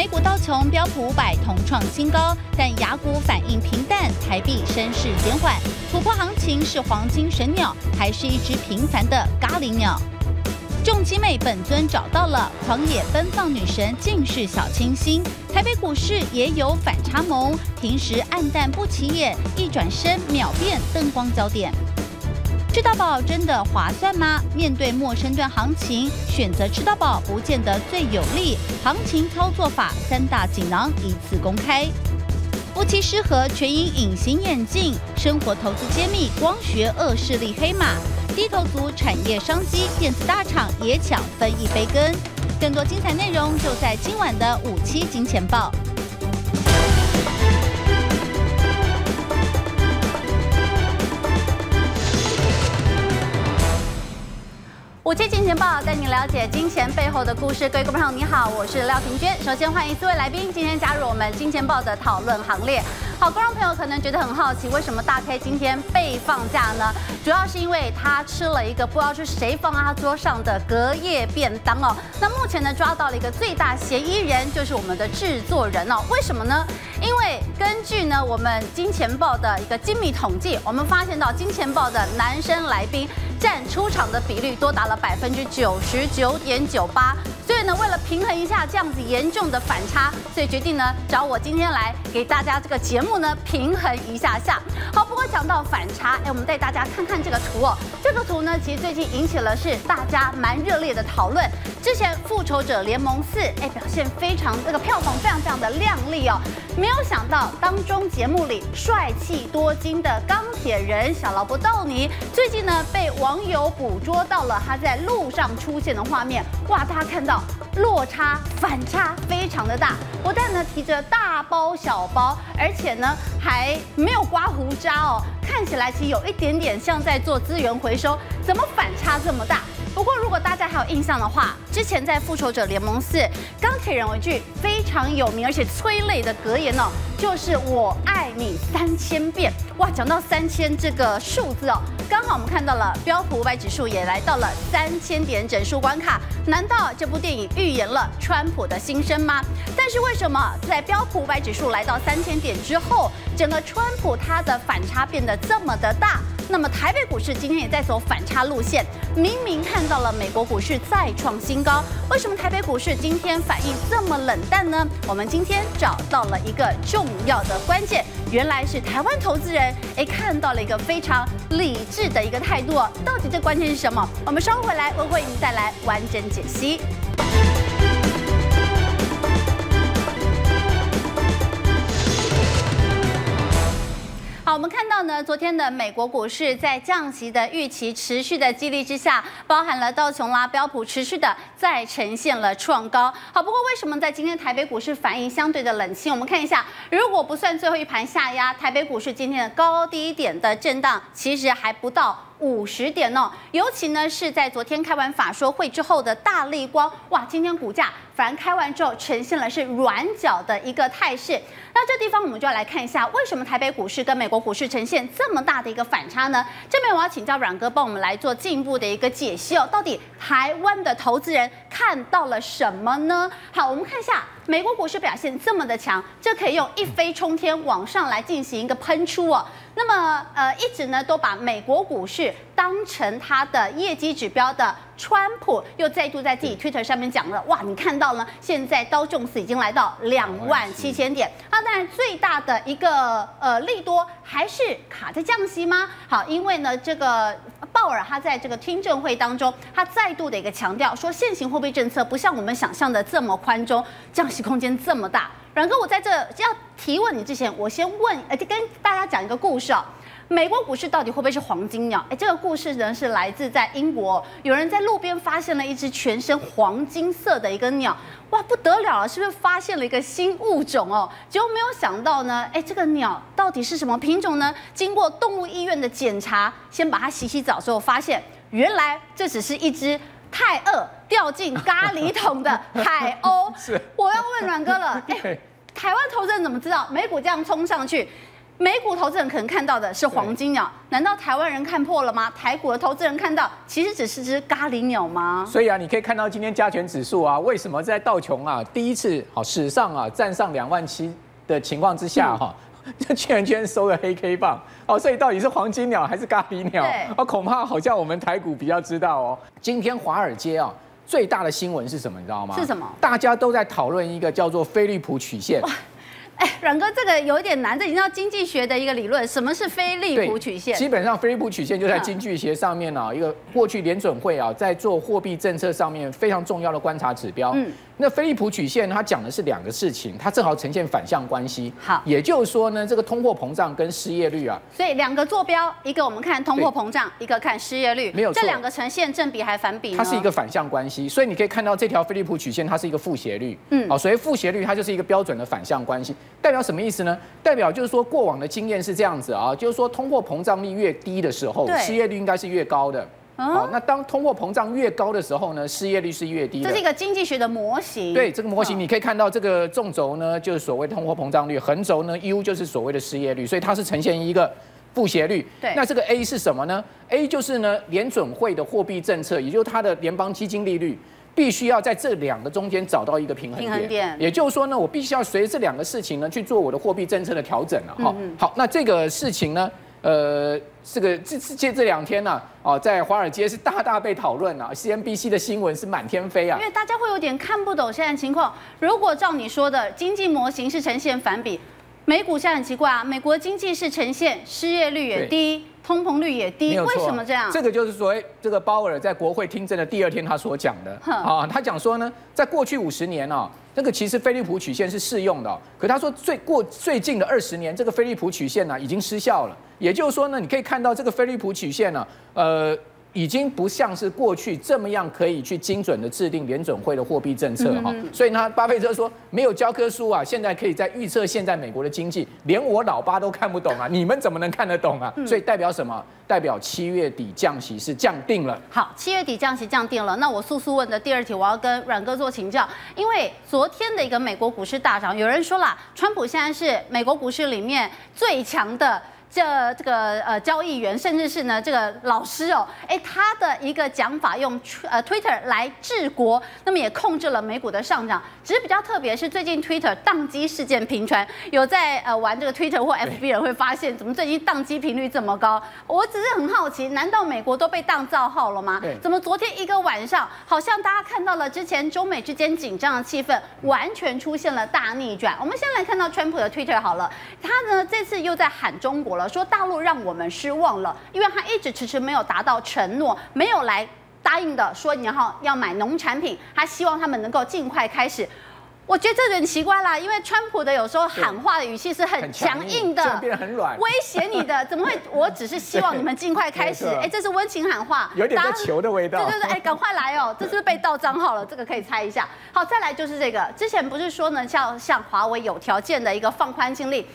美股道琼标普五百同创新高，但雅股反应平淡，台币升势减缓。突破行情是黄金神鸟，还是一只平凡的咖喱鸟？重机妹本尊找到了，狂野奔放女神尽是小清新。台北股市也有反差萌，平时暗淡不起眼，一转身秒变灯光焦点。吃到饱真的划算吗？面对陌生段行情，选择吃到饱不见得最有利。行情操作法三大锦囊一次公开。夫妻失和全因隐形眼镜。生活投资揭秘光学恶势力黑马。低头族产业商机，电子大厂也抢分一杯羹。更多精彩内容就在今晚的五七金钱报。五七金钱报带你了解金钱背后的故事。各位观众朋友，你好，我是廖庭娟。首先欢迎四位来宾今天加入我们金钱报的讨论行列。好，观众朋友可能觉得很好奇，为什么大 K 今天被放假呢？主要是因为他吃了一个不知道是谁放在他桌上的隔夜便当哦。那目前呢，抓到了一个最大嫌疑人，就是我们的制作人哦。为什么呢？因为根据呢我们金钱报的一个精密统计，我们发现到金钱报的男生来宾。占出场的比率多达了百分之九十九点九八，所以呢，为了平衡一下这样子严重的反差，所以决定呢找我今天来给大家这个节目呢平衡一下下。好，不过想到反差，哎，我们带大家看看这个图哦。这个图呢，其实最近引起了是大家蛮热烈的讨论。之前《复仇者联盟四》哎表现非常这个票房非常非常的亮丽哦，没有想到当中节目里帅气多金的钢铁人小劳勃道尼最近呢被网友捕捉到了他在路上出现的画面，哇！大家看到落差反差非常的大，不但呢提着大包小包，而且呢还没有刮胡渣哦，看起来其实有一点点像在做资源回收，怎么反差这么大？不过，如果大家还有印象的话，之前在《复仇者联盟四》，钢铁人有一句非常有名而且催泪的格言哦，就是“我爱你三千遍”。哇，讲到三千这个数字哦，刚好我们看到了标普五百指数也来到了三千点整数关卡。难道这部电影预言了川普的心声吗？但是为什么在标普五百指数来到三千点之后，整个川普他的反差变得这么的大？那么台北股市今天也在走反差路线，明明看到了美国股市再创新高，为什么台北股市今天反应这么冷淡呢？我们今天找到了一个重要的关键，原来是台湾投资人诶看到了一个非常理智的一个态度，到底这关键是什么？我们稍后回来我会为您带来完整解析。好，我们看到呢，昨天的美国股市在降息的预期持续的激励之下，包含了道琼拉、标普持续的再呈现了创高。好，不过为什么在今天台北股市反应相对的冷清？我们看一下，如果不算最后一盘下压，台北股市今天的高低点的震荡，其实还不到。五十点哦，尤其呢是在昨天开完法说会之后的大力光，哇，今天股价反而开完之后呈现了是软脚的一个态势。那这地方我们就要来看一下，为什么台北股市跟美国股市呈现这么大的一个反差呢？这边我要请教阮哥帮我们来做进一步的一个解析哦，到底台湾的投资人看到了什么呢？好，我们看一下。美国股市表现这么的强，这可以用一飞冲天往上来进行一个喷出哦。那么呃，一直呢都把美国股市当成它的业绩指标的川普，又再度在自己 Twitter 上面讲了，哇，你看到了，现在道琼斯已经来到两万七千点。那当然最大的一个呃利多还是卡在降息吗？好，因为呢这个。鲍尔他在这个听证会当中，他再度的一个强调说，现行货币政策不像我们想象的这么宽松，降息空间这么大。阮哥，我在这要提问你之前，我先问，呃，跟大家讲一个故事哦。美国股市到底会不会是黄金鸟？哎，这个故事呢是来自在英国，有人在路边发现了一只全身黄金色的一个鸟，哇，不得了了，是不是发现了一个新物种哦？结果没有想到呢，哎，这个鸟到底是什么品种呢？经过动物医院的检查，先把它洗洗澡之后，发现原来这只是一只太饿掉进咖喱桶的海鸥。是，我要问阮哥了，哎，台湾投资人怎么知道美股这样冲上去？美股投资人可能看到的是黄金鸟，难道台湾人看破了吗？台股的投资人看到其实只是只咖喱鸟吗？所以啊，你可以看到今天加权指数啊，为什么在道琼啊第一次好史上啊站上两万七的情况之下哈，就圈圈收了黑 K 棒哦，所以到底是黄金鸟还是咖喱鸟？哦，恐怕好像我们台股比较知道哦。今天华尔街啊最大的新闻是什么？你知道吗？是什么？大家都在讨论一个叫做菲利普曲线。哎，阮哥，这个有一点难，这已经到经济学的一个理论。什么是菲利普曲线？基本上，菲利普曲线就在经济学上面啊，一个过去联准会啊在做货币政策上面非常重要的观察指标。嗯。那菲利普曲线它讲的是两个事情，它正好呈现反向关系。好，也就是说呢，这个通货膨胀跟失业率啊，所以两个坐标，一个我们看通货膨胀，一个看失业率，没有错，这两个呈现正比还反比？它是一个反向关系，所以你可以看到这条菲利普曲线，它是一个负斜率。嗯，好，所以负斜率它就是一个标准的反向关系，代表什么意思呢？代表就是说过往的经验是这样子啊，就是说通货膨胀率越低的时候，失业率应该是越高的。好，那当通货膨胀越高的时候呢，失业率是越低的。这是一个经济学的模型。对，这个模型你可以看到，这个纵轴呢就是所谓通货膨胀率，横轴呢 U 就是所谓的失业率，所以它是呈现一个负斜率。对，那这个 A 是什么呢？A 就是呢联准会的货币政策，也就是它的联邦基金利率，必须要在这两个中间找到一个平衡点。平衡点。也就是说呢，我必须要随着这两个事情呢去做我的货币政策的调整了。好，好，那这个事情呢？呃，这个这这这两天呢、啊，哦，在华尔街是大大被讨论啊，CNBC 的新闻是满天飞啊。因为大家会有点看不懂现在情况。如果照你说的经济模型是呈现反比，美股现在很奇怪啊，美国经济是呈现失业率也低，通膨率也低，为什么这样？这个就是所谓这个鲍尔在国会听证的第二天他所讲的啊，他讲说呢，在过去五十年啊。这个其实菲利普曲线是适用的，可他说最过最近的二十年，这个菲利普曲线呢已经失效了。也就是说呢，你可以看到这个菲利普曲线呢，呃。已经不像是过去这么样可以去精准的制定联准会的货币政策哈，所以呢，巴菲特说没有教科书啊，现在可以在预测现在美国的经济，连我老爸都看不懂啊，你们怎么能看得懂啊？所以代表什么？代表七月底降息是降定了。好，七月底降息降定了。那我速速问的第二题，我要跟阮哥做请教，因为昨天的一个美国股市大涨，有人说啦，川普现在是美国股市里面最强的。这这个呃交易员，甚至是呢这个老师哦，哎，他的一个讲法用呃 Twitter 来治国，那么也控制了美股的上涨。只是比较特别是最近 Twitter 宕机事件频传，有在呃玩这个 Twitter 或 FB 人会发现，怎么最近宕机频率这么高？我只是很好奇，难道美国都被当造号了吗？怎么昨天一个晚上，好像大家看到了之前中美之间紧张的气氛，完全出现了大逆转。我们先来看到川普的 Twitter 好了，他呢这次又在喊中国。说大陆让我们失望了，因为他一直迟迟没有达到承诺，没有来答应的说你要要买农产品，他希望他们能够尽快开始。我觉得这很奇怪啦，因为川普的有时候喊话的语气是很强硬的，变得很软，威胁你的，怎么会？我只是希望你们尽快开始。哎，这是温情喊话，有点球的味道。对对对，哎，赶快来哦！这是不是被 盗账号了？这个可以猜一下。好，再来就是这个，之前不是说呢，像像华为有条件的一个放宽禁令。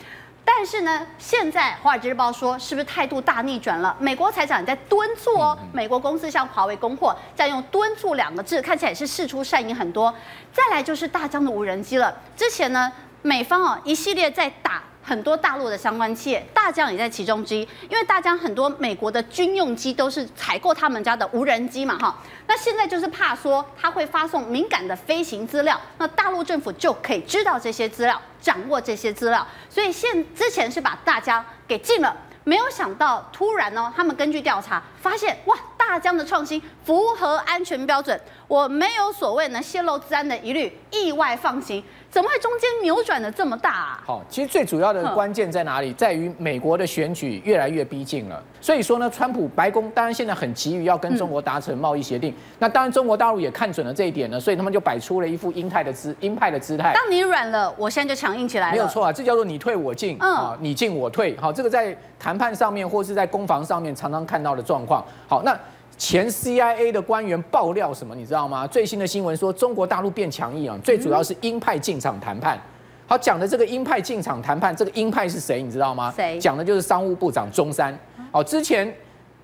但是呢，现在《华尔街日报》说，是不是态度大逆转了？美国财长也在敦促哦，美国公司向华为供货，再用“敦促”两个字，看起来也是事出善意很多。再来就是大疆的无人机了。之前呢，美方哦一系列在打很多大陆的相关企业，大疆也在其中之一。因为大疆很多美国的军用机都是采购他们家的无人机嘛，哈。那现在就是怕说他会发送敏感的飞行资料，那大陆政府就可以知道这些资料。掌握这些资料，所以现之前是把大疆给禁了，没有想到突然呢，他们根据调查发现，哇，大疆的创新符合安全标准，我没有所谓呢泄露治安的疑虑，意外放行。怎么会中间扭转的这么大啊？好，其实最主要的关键在哪里？在于美国的选举越来越逼近了。所以说呢，川普白宫当然现在很急于要跟中国达成贸易协定。那当然中国大陆也看准了这一点呢，所以他们就摆出了一副鹰派的姿鹰派的姿态。当你软了，我现在就强硬起来了。没有错啊，这叫做你退我进啊，你进我退。好，这个在谈判上面或是在攻防上面常常看到的状况。好，那。前 CIA 的官员爆料什么？你知道吗？最新的新闻说，中国大陆变强硬啊，最主要是鹰派进场谈判。好，讲的这个鹰派进场谈判，这个鹰派是谁？你知道吗？谁？讲的就是商务部长中山。哦，之前，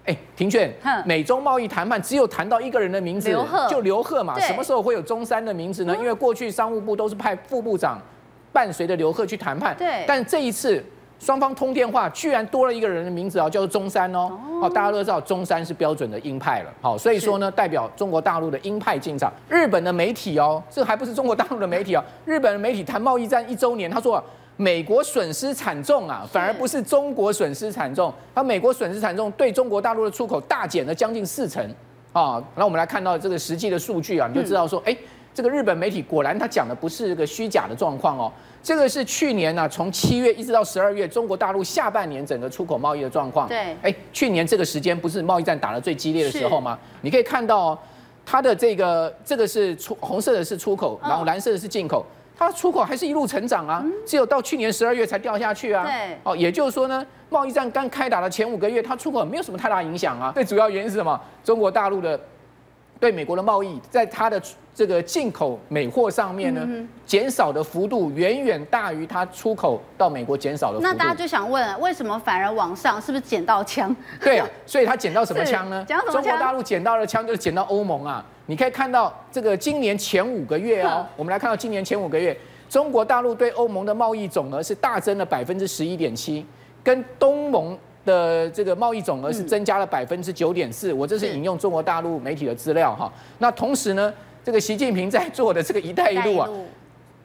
哎，庭劝，美中贸易谈判只有谈到一个人的名字，就刘鹤嘛。什么时候会有中山的名字呢？因为过去商务部都是派副部长伴随着刘鹤去谈判。对。但这一次。双方通电话，居然多了一个人的名字啊，叫做中山哦。哦，大家都知道中山是标准的鹰派了。好，所以说呢，代表中国大陆的鹰派进场。日本的媒体哦，这还不是中国大陆的媒体哦。日本的媒体谈贸易战一周年，他说美国损失惨重啊，反而不是中国损失惨重。他美国损失惨重，对中国大陆的出口大减了将近四成啊。那我们来看到这个实际的数据啊，你就知道说，哎，这个日本媒体果然他讲的不是个虚假的状况哦。这个是去年呢、啊，从七月一直到十二月，中国大陆下半年整个出口贸易的状况。对，哎，去年这个时间不是贸易战打得最激烈的时候吗？你可以看到、哦，它的这个这个是出红色的是出口，然后蓝色的是进口，它出口还是一路成长啊，只有到去年十二月才掉下去啊。对，哦，也就是说呢，贸易战刚开打的前五个月，它出口没有什么太大影响啊。最主要原因是什么？中国大陆的对美国的贸易，在它的。这个进口美货上面呢，减少的幅度远远大于它出口到美国减少的幅度。那大家就想问，为什么反而往上？是不是捡到枪？对啊，所以他捡到什么 枪呢？中国大陆捡到的枪就是捡到欧盟啊！你可以看到这个今年前五个月哦，我们来看到今年前五个月，中国大陆对欧盟的贸易总额是大增了百分之十一点七，跟东盟。的这个贸易总额是增加了百分之九点四，我这是引用中国大陆媒体的资料哈。那同时呢，这个习近平 在做的这个“一带一路”啊，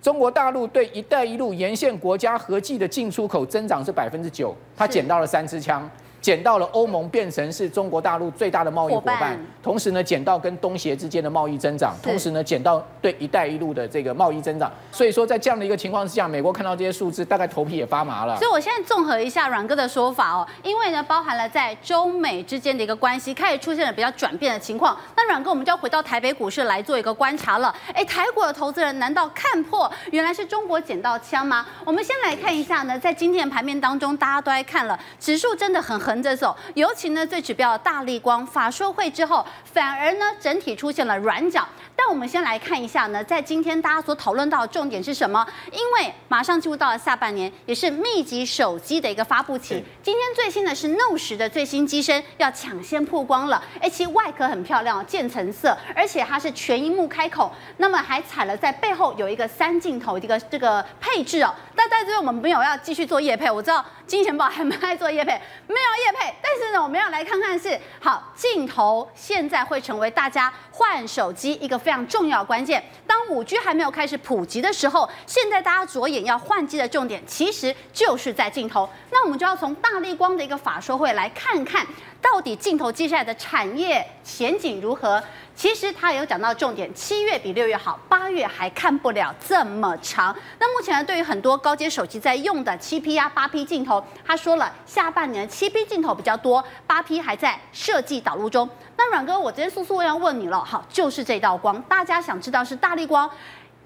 中国大陆对“一带一路”沿线国家合计的进出口增长是百分之九，他捡到了三支枪。捡到了欧盟变成是中国大陆最大的贸易伙伴，同时呢，捡到跟东协之间的贸易增长，同时呢，捡到对“一带一路”的这个贸易增长。所以说，在这样的一个情况之下，美国看到这些数字，大概头皮也发麻了。所以我现在综合一下阮哥的说法哦，因为呢，包含了在中美之间的一个关系开始出现了比较转变的情况。那阮哥，我们就要回到台北股市来做一个观察了。哎，台股的投资人难道看破原来是中国捡到枪吗？我们先来看一下呢，在今天的盘面当中，大家都在看了，指数真的很很横着走，尤其呢，最指标的大力光法说会之后，反而呢整体出现了软脚。但我们先来看一下呢，在今天大家所讨论到的重点是什么？因为马上进入到了下半年，也是密集手机的一个发布期。今天最新的是 Note 10的最新机身要抢先曝光了，而且外壳很漂亮，渐层色，而且它是全荧幕开口，那么还踩了在背后有一个三镜头的一个这个配置哦。但在这边我们没有要继续做夜配，我知道金钱豹还蛮爱做夜配，没有业配，但是呢，我们要来看看是好镜头，现在会成为大家换手机一个非常重要关键。当五 G 还没有开始普及的时候，现在大家着眼要换机的重点，其实就是在镜头。那我们就要从大立光的一个法说会来看看，到底镜头接下来的产业前景如何。其实他也有讲到重点，七月比六月好，八月还看不了这么长。那目前呢，对于很多高阶手机在用的七 P 啊、八 P 镜头，他说了，下半年七 P 镜头比较多，八 P 还在设计导入中。那阮哥，我今天速速要问你了，好，就是这道光，大家想知道是大力光，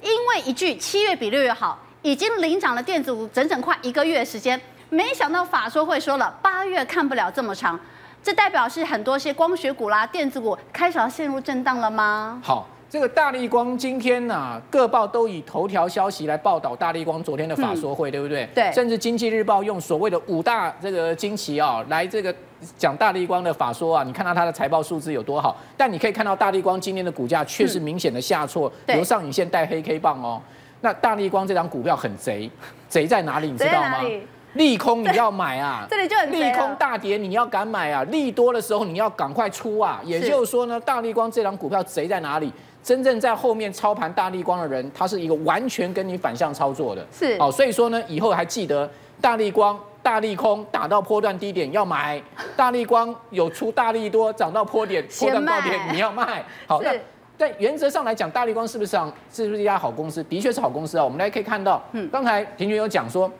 因为一句七月比六月好，已经领涨了电子股整整快一个月时间，没想到法说会说了，八月看不了这么长。这代表是很多些光学股啦、电子股开始要陷入震荡了吗？好，这个大立光今天呢、啊，各报都以头条消息来报道大立光昨天的法说会，嗯、对不对？对。甚至经济日报用所谓的五大这个惊奇啊，来这个讲大立光的法说啊，你看到它的财报数字有多好，但你可以看到大立光今天的股价确实明显的下挫，由、嗯、上影线带黑 K 棒哦。那大立光这张股票很贼，贼在哪里？你知道吗？利空你要买啊，这里就很利空大跌你要敢买啊，利多的时候你要赶快出啊。也就是说呢，大利光这档股票贼在哪里？真正在后面操盘大利光的人，他是一个完全跟你反向操作的。是，哦，所以说呢，以后还记得大利光大利空打到波段低点要买，大利光有出大利多涨到波点波段高点你要卖。好，那在原则上来讲，大利光是不是上是不是一家好公司？的确是好公司啊。我们来可以看到，嗯，刚才庭娟有讲说。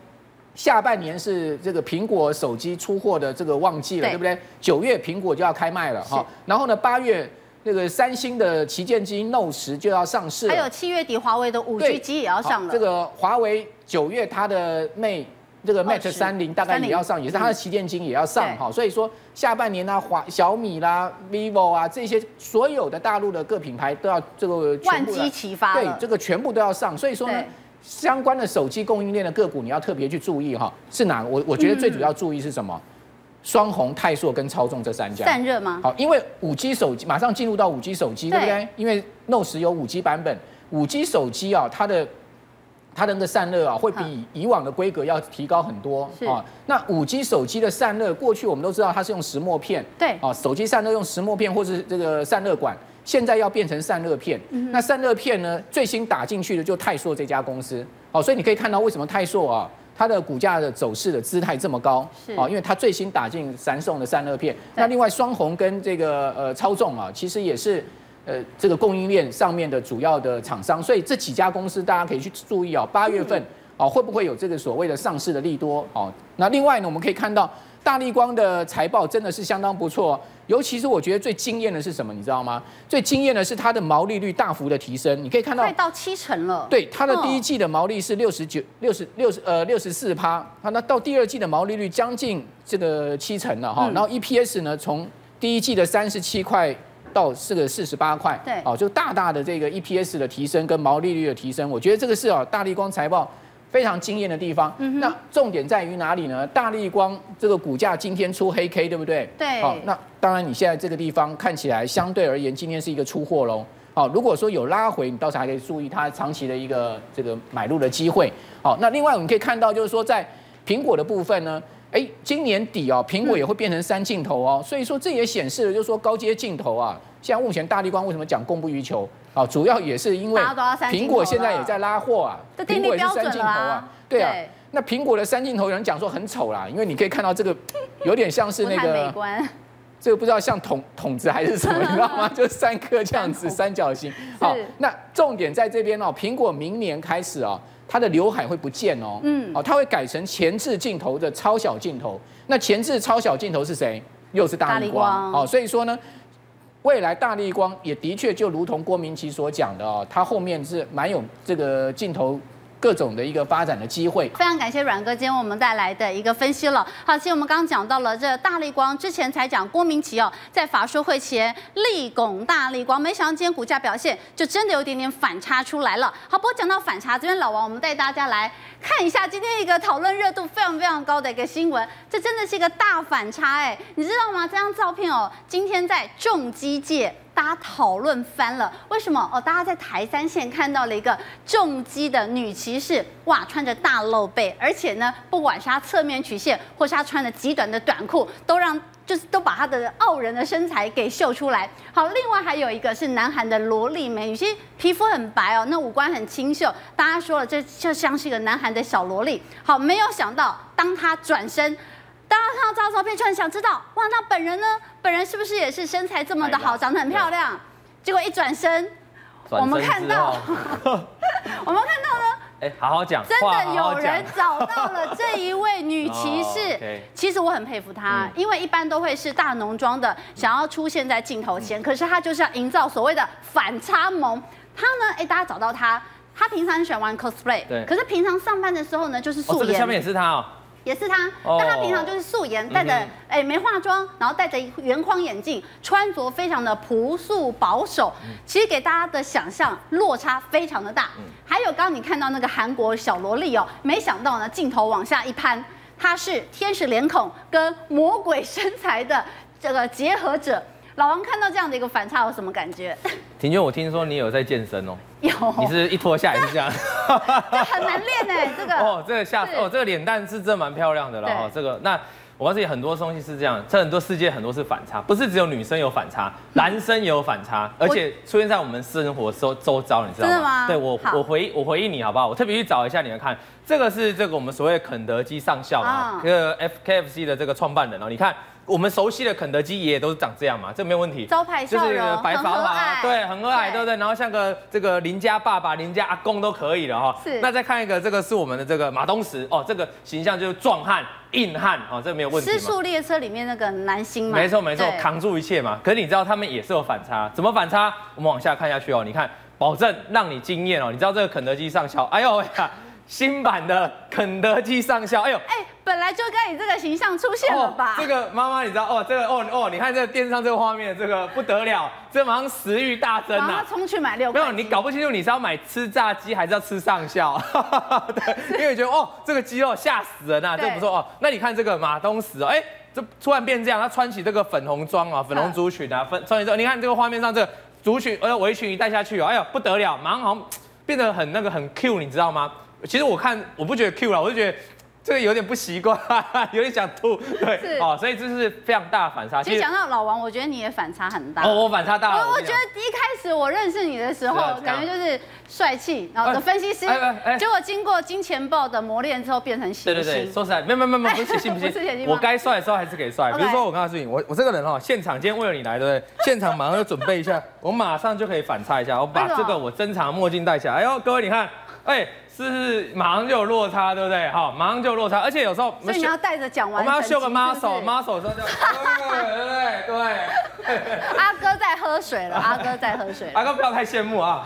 下半年是这个苹果手机出货的这个旺季了，对，对不对？九月苹果就要开卖了哈，然后呢，八月那个三星的旗舰机 Note 10就要上市，还有七月底华为的五 G 机也要上了。这个华为九月它的 Mate 这个 Mate 三零大概也要上，也是它的旗舰机也要上哈。所以说下半年呢、啊，华小米啦、vivo 啊这些所有的大陆的各品牌都要这个万机齐发，对，这个全部都要上。所以说呢。相关的手机供应链的个股，你要特别去注意哈，是哪？我我觉得最主要注意是什么？双红、泰硕跟超众这三家散热吗？好，因为五 G 手机马上进入到五 G 手机，对不对？因为 Note 10有五 G 版本，五 G 手机啊，它的它的那个散热啊，会比以往的规格要提高很多啊。那五 G 手机的散热，过去我们都知道它是用石墨片，对啊，手机散热用石墨片或是这个散热管，现在要变成散热片。那散热片呢，最新打进去的就泰硕这家公司。哦，所以你可以看到为什么泰硕啊，它的股价的走势的姿态这么高，哦，因为它最新打进三送的散热片。那另外双红跟这个呃超重啊，其实也是。呃，这个供应链上面的主要的厂商，所以这几家公司大家可以去注意哦。八月份哦，会不会有这个所谓的上市的利多哦？那另外呢，我们可以看到大力光的财报真的是相当不错，尤其是我觉得最惊艳的是什么，你知道吗？最惊艳的是它的毛利率大幅的提升，你可以看到快到七成了。对，它的第一季的毛利是六十九、六十六十呃六十四趴，那到第二季的毛利率将近这个七成了哈。然后 EPS 呢，从第一季的三十七块。到这个四十八块，对，哦，就大大的这个 EPS 的提升跟毛利率的提升，我觉得这个是哦大力光财报非常惊艳的地方。嗯、那重点在于哪里呢？大立光这个股价今天出黑 K，对不对？对。好，那当然你现在这个地方看起来相对而言，今天是一个出货喽。好，如果说有拉回，你到时候还可以注意它长期的一个这个买入的机会。好，那另外我们可以看到，就是说在苹果的部分呢。哎，今年底哦，苹果也会变成三镜头哦，所以说这也显示了，就是说高阶镜头啊，现在目前大立光为什么讲供不于求啊？主要也是因为苹果现在也在拉货啊，苹果也是三镜头啊，对啊。那苹果的三镜头有人讲说很丑啦，因为你可以看到这个有点像是那个，这个不知道像筒筒子还是什么，你知道吗？就是三颗这样子三角形。好，那重点在这边哦，苹果明年开始哦。它的刘海会不见哦，嗯，哦，它会改成前置镜头的超小镜头。那前置超小镜头是谁？又是大立光哦。所以说呢，未来大力光也的确就如同郭明奇所讲的哦，他后面是蛮有这个镜头。各种的一个发展的机会，非常感谢阮哥今天为我们带来的一个分析了。好，其实我们刚刚讲到了这大立光，之前才讲郭明奇哦，在法说会前力拱大立光，没想到今天股价表现就真的有点点反差出来了。好，不过讲到反差，这边老王，我们带大家来看一下今天一个讨论热度非常非常高的一个新闻，这真的是一个大反差哎，你知道吗？这张照片哦，今天在重机界。大家讨论翻了，为什么？哦，大家在台三线看到了一个重机的女骑士，哇，穿着大露背，而且呢，不管是她侧面曲线，或是她穿的极短的短裤，都让就是都把她的傲人的身材给秀出来。好，另外还有一个是南韩的萝莉美女，其实皮肤很白哦，那五官很清秀，大家说了，这就像是一个南韩的小萝莉。好，没有想到，当她转身。大家看到这张照片，就很想知道，哇，那本人呢？本人是不是也是身材这么的好，长得很漂亮？结果一转身，我们看到，我们看到呢，哎，好好讲，真的有人找到了这一位女骑士。其实我很佩服她，因为一般都会是大浓妆的，想要出现在镜头前，可是她就是要营造所谓的反差萌。她呢，哎，大家找到她，她平常很喜欢玩 cosplay，对，可是平常上班的时候呢，就是素颜。这个下面也是她哦。也是他，但他平常就是素颜，戴着哎没化妆，然后戴着圆框眼镜，穿着非常的朴素保守，其实给大家的想象落差非常的大。还有刚刚你看到那个韩国小萝莉哦，没想到呢，镜头往下一攀，她是天使脸孔跟魔鬼身材的这个结合者。老王看到这样的一个反差有什么感觉？庭娟，我听说你有在健身哦。有。你是一脱下来是这样？这很难练哎，这个。哦，这个下哦，这个脸蛋是真的蛮漂亮的了哦。这个那我告诉你，很多东西是这样，这很多世界很多是反差，不是只有女生有反差，男生也有反差，而且出现在我们生活周周遭，你知道吗？吗？对我我回我回应你好不好？我特别去找一下你们看，这个是这个我们所谓肯德基上校啊，这个 F K F C 的这个创办人哦，你看。我们熟悉的肯德基也都是长这样嘛，这没有问题。招牌笑容，就是白发发，对，很和蔼，对不对？然后像个这个邻家爸爸、邻家阿公都可以了哈。是。那再看一个，这个是我们的这个马东石哦，这个形象就是壮汉、硬汉哦，这个没有问题。失速列车里面那个男星嘛。没错没错，扛住一切嘛。可是你知道他们也是有反差，怎么反差？我们往下看下去哦，你看，保证让你惊艳哦。你知道这个肯德基上校，哎呦呀！新版的肯德基上校，哎呦，哎，本来就该以这个形象出现了吧？哦、这个妈妈，你知道哦？这个哦哦，你看这个电视上这个画面，这个不得了，这马上食欲大增啊！冲去买六个。没有，你搞不清楚你是要买吃炸鸡还是要吃上校？对，因为觉得哦，这个鸡肉吓死人呐、啊，这个不错哦。那你看这个马东石哦，哎，这突然变这样，他穿起这个粉红装啊，粉红族裙啊，粉穿起之后，你看这个画面上这个族裙呃围裙一戴下去哦，哎呦不得了，马上好像。变得很那个很 Q，你知道吗？其实我看我不觉得 Q 了，我就觉得。这个有点不习惯，有点想吐，对，哦，所以这是非常大的反差。其实讲到老王，我觉得你也反差很大。哦，我反差大了。我我觉得一开始我认识你的时候，感觉就是帅气，然后的分析师，结果经过金钱豹的磨练之后，变成邪性。对对对，说实在，没有没有没有，不是 不是我该帅的时候还是给帅。比如说我告诉你，我我这个人哈，现场今天为了你来，对不对？现场马上就准备一下，我马上就可以反差一下，我把这个我珍藏的墨镜戴起来。哎呦，各位你看，哎。是不是马上就有落差，对不对？好，马上就有落差，而且有时候，所以你要带着讲完，我们要秀个 muscle，muscle 的时候就，对对对对。阿哥在喝水了，阿哥在喝水。阿哥不要太羡慕啊。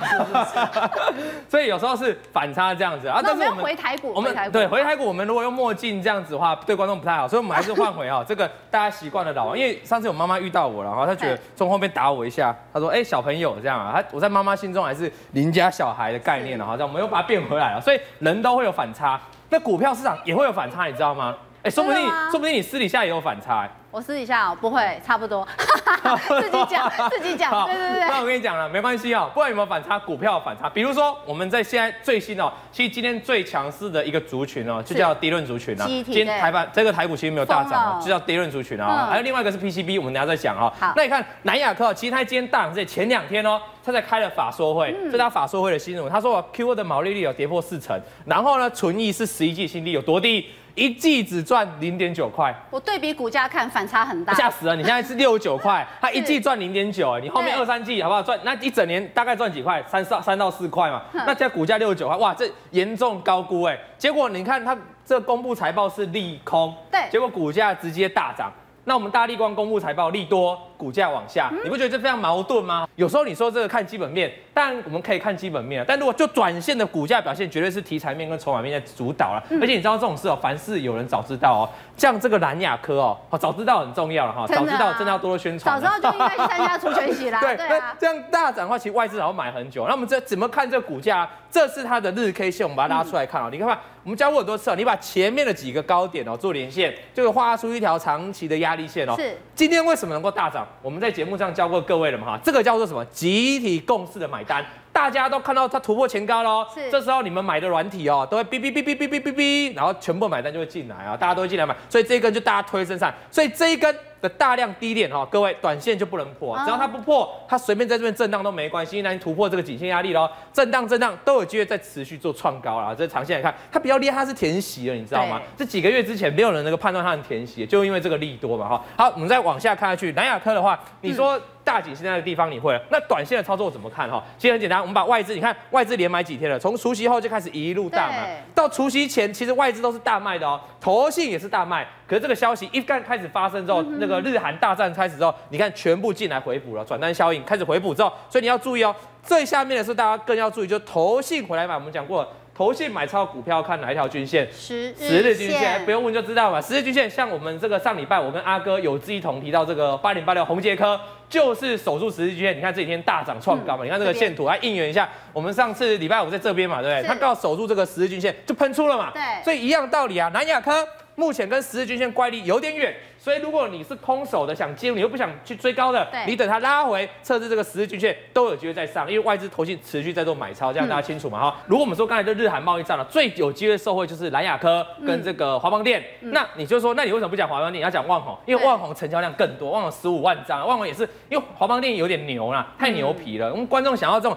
所以有时候是反差这样子啊。那我们回台股，我们对回台股，我们如果用墨镜这样子的话，对观众不太好，所以我们还是换回啊这个大家习惯的老王。因为上次我妈妈遇到我了，然后她觉得从后面打我一下，她说：“哎，小朋友这样啊。”她我在妈妈心中还是邻家小孩的概念了，好像我们又把它变回来了。所以人都会有反差，那股票市场也会有反差，你知道吗？哎，说不定说不定你私底下也有反差。我私底下哦，不会，差不多，自己讲自己讲，对对对。那我跟你讲了，没关系哦，不管有没有反差，股票反差。比如说我们在现在最新哦，其实今天最强势的一个族群哦，就叫低润族群啊。今天台板这个台股其实没有大涨哦，就叫低润族群啊。还有另外一个是 PCB，我们等下再讲哦。好，那你看南亚科，其实它今天大涨是前两天哦，它在开了法说会，这是他法说会的新闻，他说 Q2 的毛利率有跌破四成，然后呢，存益是十一季新低，有多低？一季只赚零点九块，我对比股价看反差很大，吓死了！你现在是六十九块，它一季赚零点九，哎，你后面二三季好不好赚？那一整年大概赚几块？三到三到四块嘛。那现在股价六十九块，哇，这严重高估哎！结果你看它这公布财报是利空，对，结果股价直接大涨。那我们大立光公布财报利多，股价往下，你不觉得这非常矛盾吗？有时候你说这个看基本面，但我们可以看基本面，但如果就短线的股价表现，绝对是题材面跟筹码面在主导了。而且你知道这种事哦，凡事有人早知道哦，像这个蓝雅科哦，早知道很重要了哈，早知道真的要多多宣传。早知道就应该去参加除权息啦。对啊，这样大涨的话，其实外资好像买很久。那我们这怎么看这个股价？这是它的日 K 线，我们把它拉出来看哦。你看看，我们教过很多次哦，你把前面的几个高点哦做连线，就会画出一条长期的压力线哦。是。今天为什么能够大涨？我们在节目上教过各位了嘛哈，这个叫做什么？集体共识的买单，大家都看到它突破前高喽。是。这时候你们买的软体哦，都会哔哔哔哔哔哔哔哔，然后全部买单就会进来啊，大家都会进来买，所以这一根就大家推身上，所以这一根。的大量低点哈，各位短线就不能破，只要它不破，它随便在这边震荡都没关系，那你突破这个颈线压力喽，震荡震荡都有机会再持续做创高了。这长线来看，它比较厉害，它是填息了，你知道吗？这几个月之前没有人能够判断它很填息，就因为这个利多嘛哈。好，我们再往下看下去，南亚科的话，你说。大景现在的地方你会了，那短线的操作怎么看哈？其实很简单，我们把外资，你看外资连买几天了？从除夕后就开始一路大买，到除夕前其实外资都是大卖的哦，投信也是大卖。可是这个消息一旦开始发生之后，那个日韩大战开始之后，你看全部进来回补了，转单效应开始回补之后，所以你要注意哦。最下面的是大家更要注意，就投信回来买，我们讲过了。投信买超股票看哪一条均线？十十日均线，不用问就知道嘛。十日均线，像我们这个上礼拜，我跟阿哥有志一同提到这个八零八六红杰科，就是守住十日均线。你看这几天大涨创高嘛，嗯、你看这个线图来应援一下。我们上次礼拜五在这边嘛，对不对？它刚好守住这个十日均线，就喷出了嘛。对，所以一样道理啊。南亚科目前跟十日均线乖离有点远。所以如果你是空手的，想接，你又不想去追高的，你等它拉回测试这个十日均线，都有机会再上，因为外资投信持续在做买超，这样大家清楚嘛哈。嗯、如果我们说刚才的日韩贸易战了，最有机会受惠就是蓝雅科跟这个华邦电，嗯、那你就说，那你为什么不讲华邦电，你要讲万宏？因为万宏成交量更多，万宏十五万张，万宏也是因为华邦电有点牛啦，太牛皮了，我们观众想要这种。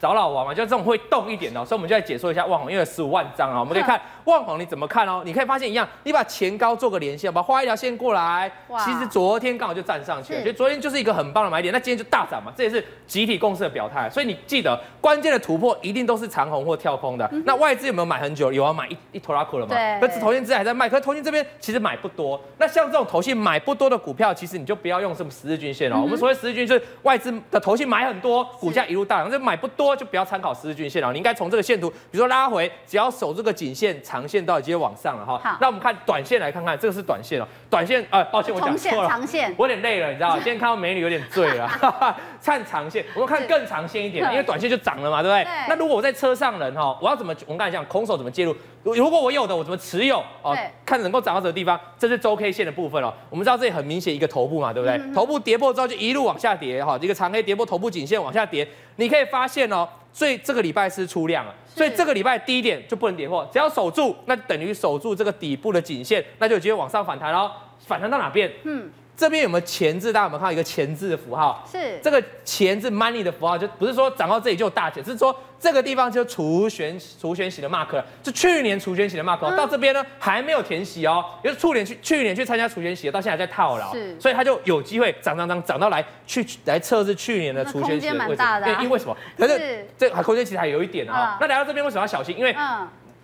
找老王嘛，就这种会动一点的，所以我们就来解说一下万宏，因为十五万张啊，我们可以看旺宏你怎么看哦？你可以发现一样，你把前高做个连线，把画一条线过来，哇其实昨天刚好就站上去了，是所以昨天就是一个很棒的买点，那今天就大涨嘛，这也是集体共识的表态，所以你记得关键的突破一定都是长红或跳空的。嗯、那外资有没有买很久？有啊，买一一拖拉库了嘛？对。可是投信资还在卖，可是投信这边其实买不多。那像这种投信买不多的股票，其实你就不要用什么十日均线哦。嗯、我们所谓十日均线就是外资的投信买很多，股价一路大涨，这买不多就不要参考十。十日均线了，你应该从这个线图，比如说拉回，只要守这个颈线，长线到直接往上了哈。好，那我们看短线来看看，这个是短线哦。短线，呃，抱歉，我讲错了。长线，我有点累了，你知道吗？今天看到美女有点醉了。看长线，我们看更长线一点，因为短线就涨了嘛，对不对？那如果我在车上人哈，我要怎么？我们刚才讲空手怎么介入？如果我有的，我怎么持有？哦，看能够涨到什么地方，这是周 K 线的部分哦。我们知道这里很明显一个头部嘛，对不对？头部跌破之后就一路往下跌哈，一个长黑跌破头部颈线往下跌，你可以发现哦。所以这个礼拜是出量了，所以这个礼拜低点就不能跌破，只要守住，那等于守住这个底部的颈线，那就有机会往上反弹喽。反弹到哪边？嗯。这边有没有钱字？大家有没有看到一个钱字的符号？是这个钱字 money 的符号，就不是说涨到这里就有大钱，是说这个地方就除权除权息的 mark 了，就去年除权息的 mark，、嗯、到这边呢还没有填息哦，就是去年去去年去参加除权息，到现在还在套牢，是，所以它就有机会涨涨涨涨到来去来测试去年的除权息的位置。大的、啊，因为因为什么？可是这空间其实还有一点啊、哦。那来到这边为什么要小心？因为。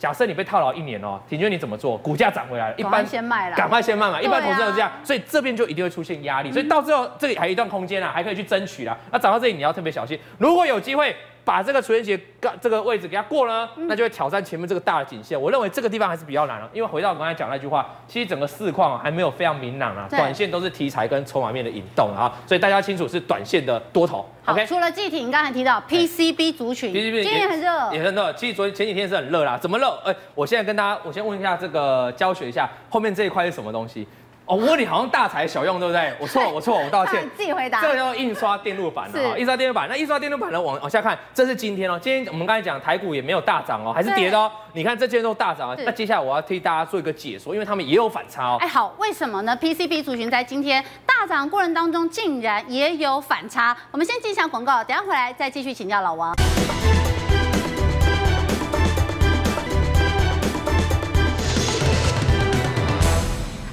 嗯假设你被套牢一年哦，庭娟你怎么做？股价涨回来了，一般先卖了，赶快先卖嘛。一般投资人是这样，所以这边就一定会出现压力，所以到最后这里还有一段空间啊，还可以去争取啦。那涨到这里你要特别小心，如果有机会。把这个除权息这个位置给它过了，那就会挑战前面这个大的颈线。我认为这个地方还是比较难了，因为回到我刚才讲那句话，其实整个市况还没有非常明朗啊，短线都是题材跟筹码面的引动啊，所以大家清楚是短线的多头。OK，除了记忆体，你刚才提到 PCB 族群，PCB 今天很热，也很热。其实昨天前几天是很热啦，怎么热？哎，我现在跟大家，我先问一下这个教学一下，后面这一块是什么东西？哦，我问你好像大材小用，对不对？我错，我错，我道歉。自己回答。这个叫做印刷电路板啊，印刷电路板。那印刷电路板呢？往往下看，这是今天哦。今天我们刚才讲台股也没有大涨哦，还是跌的哦。你看这些都大涨啊。那接下来我要替大家做一个解说，因为他们也有反差哦。哎，好，为什么呢？PCB 族群在今天大涨过程当中，竟然也有反差。我们先进一下广告，等下回来再继续请教老王。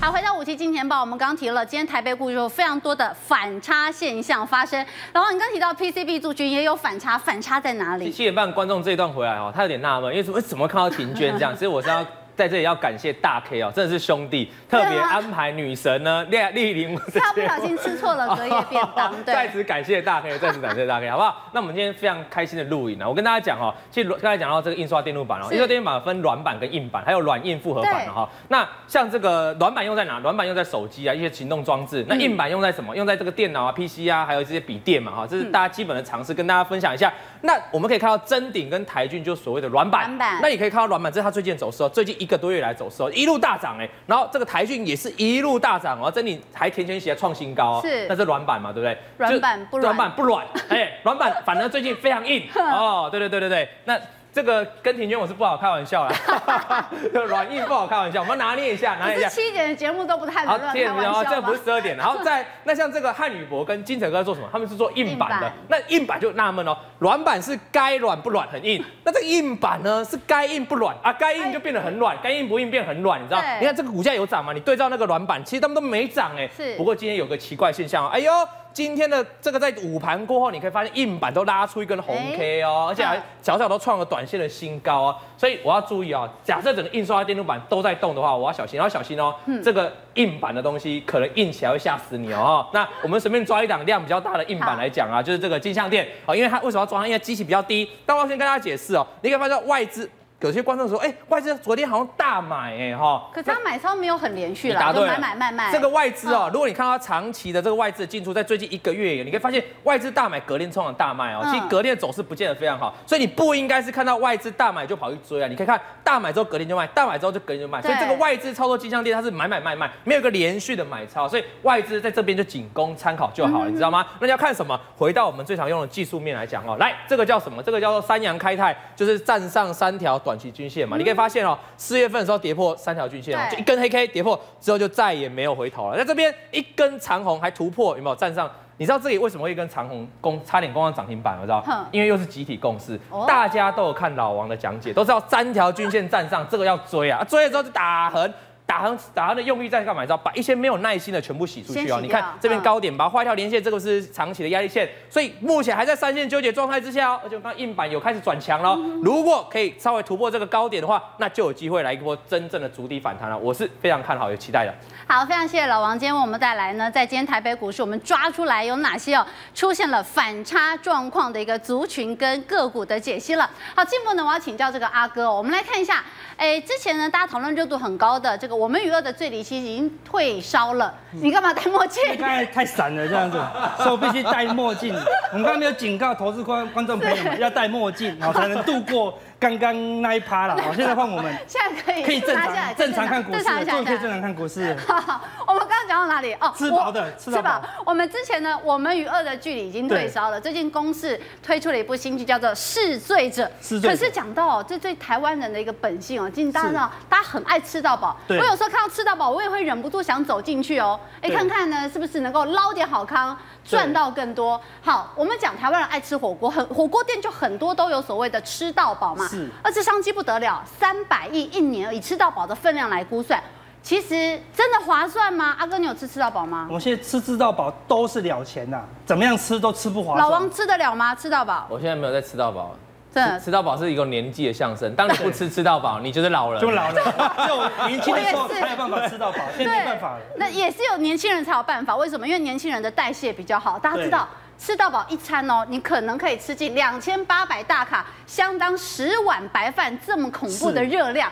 好，回到五期金钱豹，我们刚刚提了，今天台北股有非常多的反差现象发生。然后你刚提到 PCB 族群也有反差，反差在哪里？七点半观众这一段回来哦，他有点纳闷，因为怎么怎么看到婷娟这样？所以我是要。在这里要感谢大 K 哦，真的是兄弟，特别安排女神呢，莅莅临。他不小心吃错了隔夜便当，对。再次感谢大 K，再次感谢大 K，好不好？那我们今天非常开心的录影呢，我跟大家讲哦，其实刚才讲到这个印刷电路板哦，印刷电路板分软板跟硬板，还有软硬复合板的哈。那像这个软板用在哪？软板用在手机啊，一些行动装置。那硬板用在什么？用在这个电脑啊、PC 啊，还有这些笔电嘛哈。这是大家基本的常识，跟大家分享一下。那我们可以看到真鼎跟台郡就所谓的软板，板。那你可以看到软板，这是它最近走势哦，最近一个多月来走势哦。一路大涨哎，然后这个台郡也是一路大涨哦，真鼎还填权息还创新高，是，那是软板嘛，对不对？软板不软，软板不软，哎，软板反而最近非常硬 哦，对对对对对，那。这个跟庭娟我是不好开玩笑啦，软硬不好开玩笑，我们拿捏一下，拿捏一下。七点的节目都不太能乱开玩笑。这不是十二点，然后 在那像这个汉语博跟金城哥做什么？他们是做硬板的。板那硬板就纳闷哦，软板是该软不软很硬，那这个硬板呢是该硬不软啊？该硬就变得很软，该硬不硬变很软，你知道？你看这个股价有涨吗？你对照那个软板，其实他们都没涨哎。是。不过今天有个奇怪现象哦，哎呦。今天的这个在午盘过后，你可以发现硬板都拉出一根红 K 哦，而且还小小都创了短线的新高哦，所以我要注意哦。假设整个印刷电路板都在动的话，我要小心，要小心哦。这个硬板的东西可能硬起来会吓死你哦。那我们随便抓一档量比较大的硬板来讲啊，就是这个金像电哦，因为它为什么要抓它？因为机器比较低。但我要先跟大家解释哦，你可以发现外资。有些观众说，哎、欸，外资昨天好像大买，哎哈，可是他买超没有很连续啦，就买买卖卖。这个外资哦、喔，如果你看到长期的这个外资的进出，在最近一个月，你可以发现外资大买，隔天冲了大卖哦、喔。其实隔天的走势不见得非常好，所以你不应该是看到外资大买就跑去追啊。你可以看大买之后隔天就卖，大买之后就隔天就卖。所以这个外资操作金项链，它是买买卖卖，没有一个连续的买超，所以外资在这边就仅供参考就好了，你知道吗？那你要看什么？回到我们最常用的技术面来讲哦、喔，来，这个叫什么？这个叫做三阳开泰，就是站上三条短期均线嘛，你可以。发现哦，四月份的时候跌破三条均线哦，就一根黑 K 跌破之后就再也没有回头了。在这边一根长红还突破，有没有站上？你知道这里为什么会一根长红攻差点攻上涨停板？我知道，因为又是集体共识，大家都有看老王的讲解，都知道三条均线站上这个要追啊，追了之后就打横。打横打横的用意在干嘛？你知道，把一些没有耐心的全部洗出去哦。你看这边高点，把它画一条连线，这个是长期的压力线，所以目前还在三线纠结状态之下哦。而且我刚刚硬板有开始转强了，如果可以稍微突破这个高点的话，那就有机会来一波真正的足底反弹了。我是非常看好，有期待的。好，非常谢谢老王。今天为我们带来呢，在今天台北股市，我们抓出来有哪些哦，出现了反差状况的一个族群跟个股的解析了。好，进一步呢，我要请教这个阿哥哦，我们来看一下。哎，之前呢，大家讨论热度很高的这个我们娱乐的最离期已经退烧了，你干嘛戴墨镜？太太闪了这样子，所以我必须戴墨镜。我们刚刚没有警告投资观观众朋友们要戴墨镜，然后才能度过刚刚那一趴了。好，现在换我们，现在可以可以正常正常看股市，终于可以正常看股市。好，我们刚刚讲到哪里？哦，吃饱的，吃饱。我们之前呢，我们与恶的距离已经退烧了。最近公视推出了一部新剧，叫做《试醉者》。可是讲到哦，这对台湾人的一个本性哦，今天大家知道，大家很爱吃到饱。我有时候看到吃到饱，我也会忍不住想走进去哦。哎，看看呢，是不是能够捞点好康，赚到更多？好，我们讲台湾人爱吃火锅，很火锅店就很多都有所谓的吃到饱嘛。是。而且商机不得了，三百亿一年以吃到饱的分量来估算。其实真的划算吗？阿哥，你有吃吃到饱吗？我现在吃吃到饱都是了钱呐，怎么样吃都吃不划算。老王吃得了吗？吃到饱？我现在没有在吃到饱，真的吃到饱是一个年纪的象征。当你不吃吃到饱，你就是老人，就老了。就年轻的时候才有办法吃到饱，现在没办法了。那也是有年轻人才有办法，为什么？因为年轻人的代谢比较好。大家知道吃到饱一餐哦，你可能可以吃进两千八百大卡，相当十碗白饭这么恐怖的热量。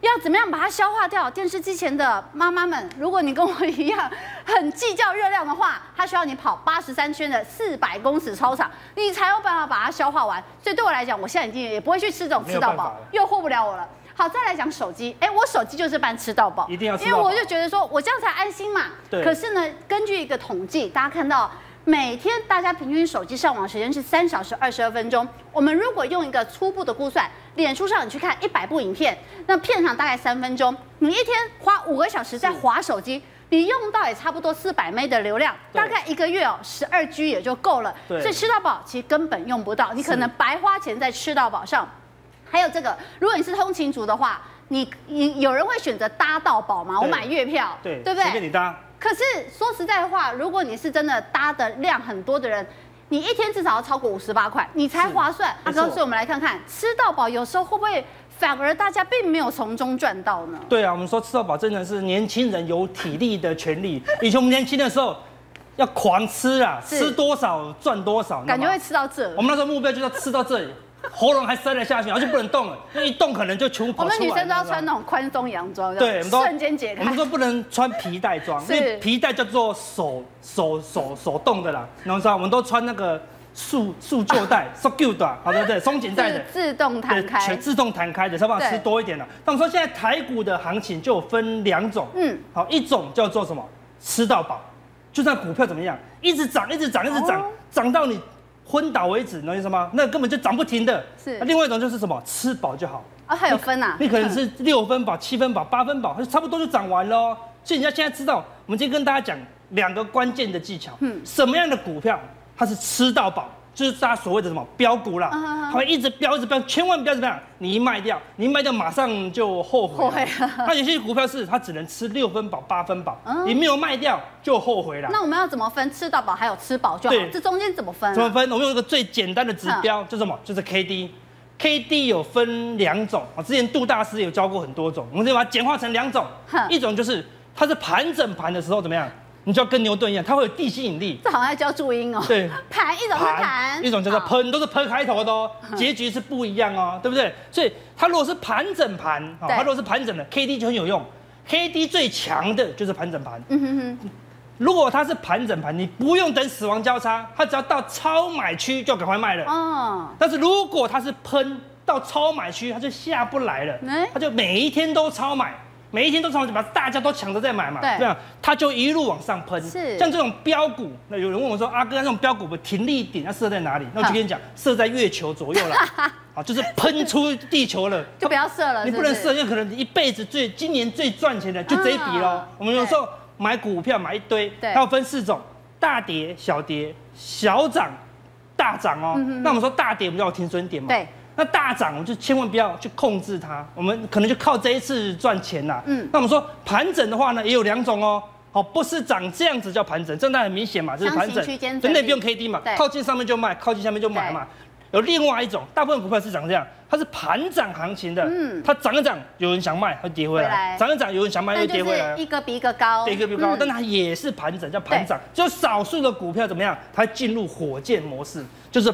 要怎么样把它消化掉？电视机前的妈妈们，如果你跟我一样很计较热量的话，它需要你跑八十三圈的四百公尺操场，你才有办法把它消化完。所以对我来讲，我现在已经也不会去吃这种吃到饱，诱惑不了我了。好，再来讲手机，哎、欸，我手机就是办吃到饱，一定要吃到饱，因为我就觉得说我这样才安心嘛。对。可是呢，根据一个统计，大家看到。每天大家平均手机上网时间是三小时二十二分钟。我们如果用一个初步的估算，脸书上你去看一百部影片，那片长大概三分钟，你一天花五个小时在划手机，你用到也差不多四百 M 的流量，大概一个月哦十二 G 也就够了。所以吃到饱其实根本用不到，你可能白花钱在吃到饱上。还有这个，如果你是通勤族的话，你你有人会选择搭到饱吗？我买月票，对对不对？随便你搭。可是说实在话，如果你是真的搭的量很多的人，你一天至少要超过五十八块，你才划算。阿哥，所以我们来看看吃到饱有时候会不会反而大家并没有从中赚到呢？对啊，我们说吃到饱真的是年轻人有体力的权利。以前我们年轻的时候要狂吃啊，吃多少赚多少，感觉会吃到这。我们那时候目标就是要吃到这里。喉咙还塞了下去，然后就不能动了，因为一动可能就全部跑出来。我们女生都要穿那种宽松洋装，对，瞬间解开。我们说不能穿皮带装，因为皮带叫做手手手手动的啦。然后说我们都穿那个束束旧带，束旧带，好对不对？松紧带的，自动弹开，全自动弹开的，才把它吃多一点了。那我们说现在台股的行情就分两种，嗯，好，一种叫做什么？吃到饱，就算股票怎么样，一直涨，一直涨，一直涨，涨到你。昏倒为止，能意思吗？那根本就涨不停的。是。另外一种就是什么？吃饱就好。啊，还有分啊？你可能是六分饱、七分饱、八分饱，差不多就涨完了。所以人家现在知道，我们今天跟大家讲两个关键的技巧。嗯。什么样的股票它是吃到饱？就是他所谓的什么标股啦，它会一直标，一直标，千万不要怎么样，你一卖掉，你一卖掉马上就后悔。后悔。那有些股票是它只能吃六分饱、八分饱，你没有卖掉就后悔了。那我们要怎么分？吃到饱还有吃饱就好。对。这中间怎么分？怎么分？我们用一个最简单的指标，就是什么？就是 K D。K D 有分两种啊，之前杜大师有教过很多种，我们就把它简化成两种。一种就是它是盘整盘的时候怎么样？你就要跟牛顿一样，它会有地心引力。这好像在教注音哦。对，盘一种是盘，一种叫做喷，都是喷开头的哦，结局是不一样哦，对不对？所以它如果是盘整盘，它如果是盘整的，K D 就很有用。K D 最强的就是盘整盘。嗯哼哼。如果它是盘整盘，你不用等死亡交叉，它只要到超买区就赶快卖了。哦。但是如果它是喷到超买区，它就下不来了。它就每一天都超买。每一天都超买，把大家都抢着在买嘛，对，这样它就一路往上喷。是，像这种标股，那有人问我说：“阿哥，那种标股的停利点要设在哪里？”那我就跟你讲，设在月球左右了，啊，就是喷出地球了，就不要设了。你不能设，因为可能一辈子最今年最赚钱的就这一笔喽。我们有时候买股票买一堆，它要分四种：大跌、小跌、小涨、大涨哦。那我们说大跌，不叫停损点嘛？对。那大涨，我们就千万不要去控制它，我们可能就靠这一次赚钱呐。嗯，那我们说盘整的话呢，也有两种哦。好，不是涨这样子叫盘整，这当然很明显嘛，就是盘整，真的不用 K D 嘛，靠近上面就卖，靠近下面就买嘛。有另外一种，大部分股票是涨这样，它是盘涨行情的。嗯，它涨一涨，有人想卖，它跌回来；涨一涨，有人想卖，又跌回来。一个比一个高，一个比一个高，但它也是盘整，叫盘涨。就少数的股票怎么样？它进入火箭模式，就是。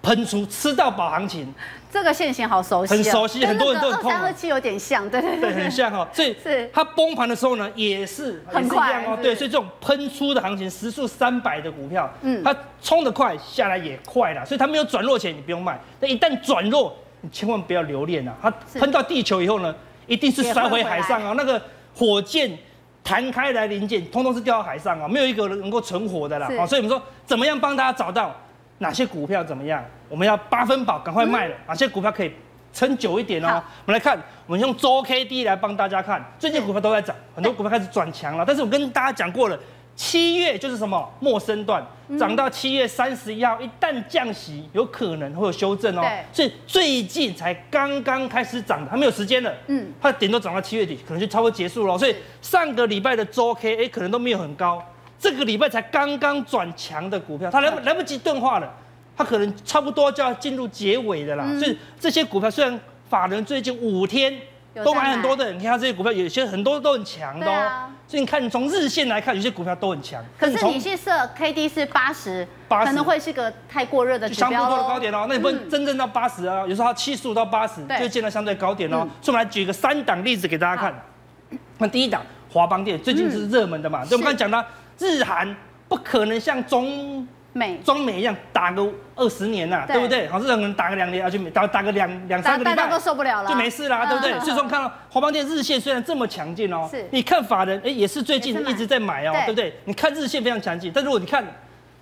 喷出吃到饱行情，这个线型好熟悉，很熟悉，很多人都很痛。三二七有点像，对对对，很像哦。所以是它崩盘的时候呢，也是很快哦。对，所以这种喷出的行情，时速三百的股票，嗯，它冲得快，下来也快了，所以它没有转弱前你不用卖。但一旦转弱，你千万不要留恋啊！它喷到地球以后呢，一定是摔回海上啊。那个火箭。弹开来零件，通通是掉到海上啊，没有一个能够存活的啦。啊，所以我们说怎么样帮大家找到哪些股票怎么样？我们要八分饱，赶快卖了。哪些股票可以撑久一点哦？我们来看，我们用周 K D 来帮大家看，最近股票都在涨，很多股票开始转强了。但是我跟大家讲过了。七月就是什么陌生段，涨到七月三十一号，一旦降息，有可能会有修正哦。所以最近才刚刚开始涨的，还没有时间了。嗯，它顶多涨到七月底，可能就差不多结束了。所以上个礼拜的周 K，哎，可能都没有很高。这个礼拜才刚刚转强的股票，它来不来不及钝化了，它可能差不多就要进入结尾的啦。所以这些股票虽然法人最近五天都买很多的，你看这些股票有些很多都很强的哦。所以你看，从日线来看，有些股票都很强。可是你去设 K D 是八十，可能会是个太过热的指标。相对多的高点哦，那你不能真正到八十啊，有时候它七十五到八十就见到相对高点哦。所以我们来举个三档例子给大家看。那第一档华邦电最近是热门的嘛？就我们刚才讲到日韩不可能像中。美中美一样打个二十年呐、啊，对，不对？好，这种人打个两年啊，就打打个两两三个礼拜，大家都受不了了，就没事啦，对不对？所以说看到华邦电日线虽然这么强劲哦，是，你看法人哎也是最近一直在买哦，对不对？你看日线非常强劲，但如果你看